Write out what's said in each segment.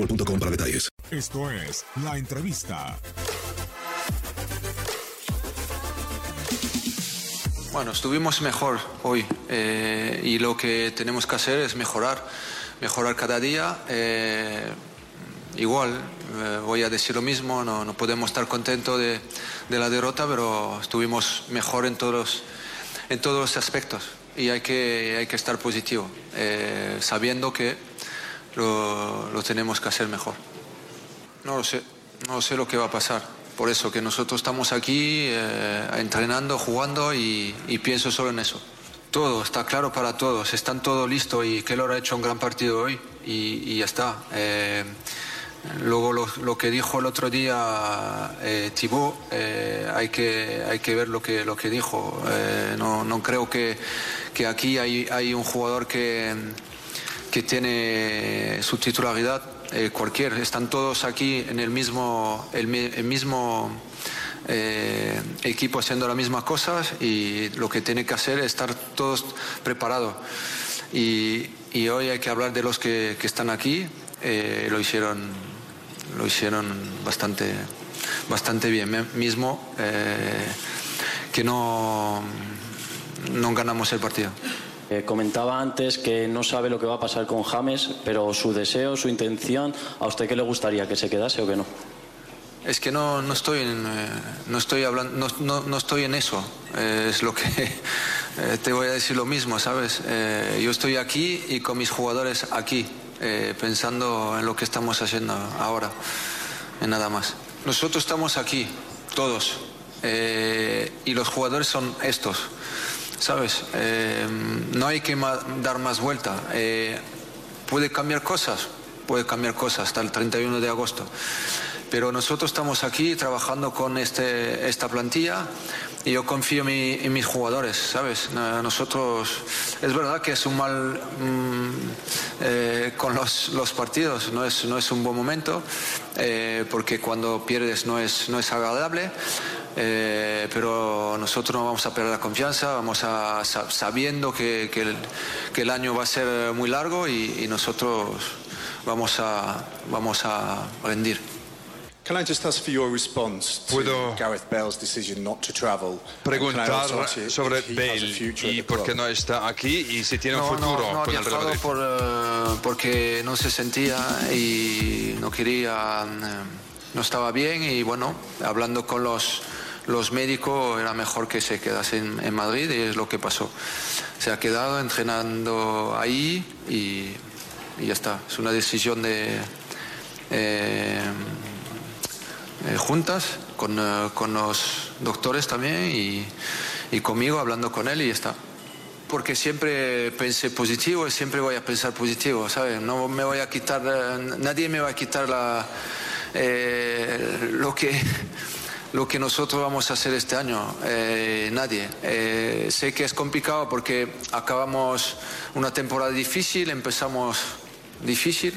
boostmobile.com para detalles. Esto es La Entrevista. Bueno, estuvimos mejor hoy eh, y lo que tenemos que hacer es mejorar, mejorar cada día. eh, igual, eh, voy a decir lo mismo, no, no podemos estar contentos de, de la derrota, pero estuvimos mejor en todos, en todos los aspectos y hay que, hay que estar positivo, eh, sabiendo que lo, tenemos que hacer mejor. No lo sé, no sé lo que va a pasar. Por eso que nosotros estamos aquí eh, entrenando, jugando y, pienso solo en eso. Todo, está claro para todos, están todo listo y Keylor ha hecho un gran partido hoy y, ya está. Eh, luego lo, que dijo el otro día eh, Thibaut, eh, hay, que, hay que ver lo que, lo que dijo. No, no creo que, que aquí hay, hay un jugador que, que tiene su titularidad, eh, cualquier, están todos aquí en el mismo, el, mi- el mismo eh, equipo haciendo las mismas cosas y lo que tiene que hacer es estar todos preparados. Y, hoy hay que hablar de los que, están aquí, eh, lo hicieron, lo hicieron bastante, bastante bien. Mismo que no, no ganamos el partido. Eh, comentaba antes que no sabe lo que va a pasar con James, pero su deseo, su intención, ¿a usted qué le gustaría? ¿Que se quedase o que no? Es que no, no estoy en, eh, no estoy hablando, no, no- no estoy en eso. Eh, es lo que eh, te voy a decir lo mismo, ¿sabes? Eh, yo estoy aquí y con mis jugadores aquí, eh, pensando en lo que estamos haciendo ahora, en nada más. Nosotros estamos aquí, todos, y los jugadores son estos, ¿sabes? Eh, no hay que dar más vuelta. Eh, puede cambiar cosas, puede cambiar cosas hasta el 31 de agosto. Pero nosotros estamos aquí trabajando con este, esta plantilla y yo confío en, mi- en mis jugadores, ¿sabes? No- Nosotros, es verdad que es un mal mm, eh, con los, los partidos, no es, no es un buen momento, eh, porque cuando pierdes no es, no es agradable. Eh, pero nosotros no vamos a perder la confianza, vamos a sa- sabiendo que, que el, que el año va a ser muy largo y, y nosotros vamos a, vamos a rendir. Can I just ask for your response to Puedo Gareth Bale's decision not to travel? preguntar sobre Bale y por qué no está aquí y si tiene un futuro no, no con había el Real Madrid. por, eh, porque no se sentía y no quería, eh, no estaba bien y bueno, hablando con los, los médicos era mejor que se quedase en, Madrid y es lo que pasó. Se ha quedado entrenando ahí y, ya está. Es una decisión de eh, eh, juntas con, eh, con, los doctores también y, conmigo hablando con él y ya está porque siempre pensé positivo y siempre voy a pensar positivo, ¿sabes? No me voy a quitar, nadie me va a quitar la, lo que lo que nosotros vamos a hacer este año, eh, nadie. Eh, sé que es complicado porque acabamos una temporada difícil, empezamos difícil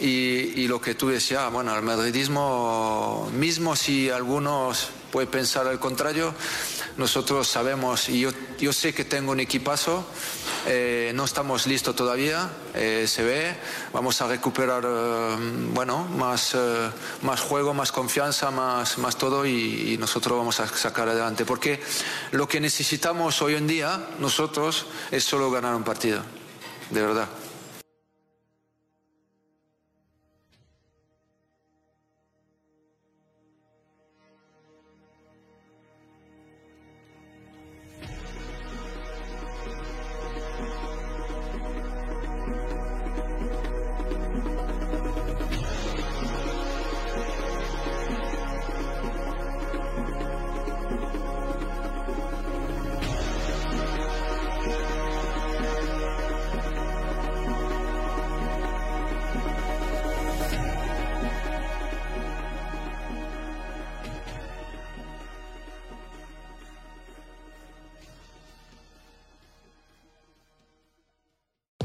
y, lo que tú decías, bueno, el madridismo, mismo si algunos pueden pensar al contrario, nosotros sabemos y yo, yo sé que tengo un equipazo, eh, no estamos listos todavía, eh, se ve, vamos a recuperar eh, bueno, más, eh, más juego, más confianza, más, más todo y, y nosotros vamos a sacar adelante. Porque lo que necesitamos hoy en día nosotros es solo ganar un partido, de verdad.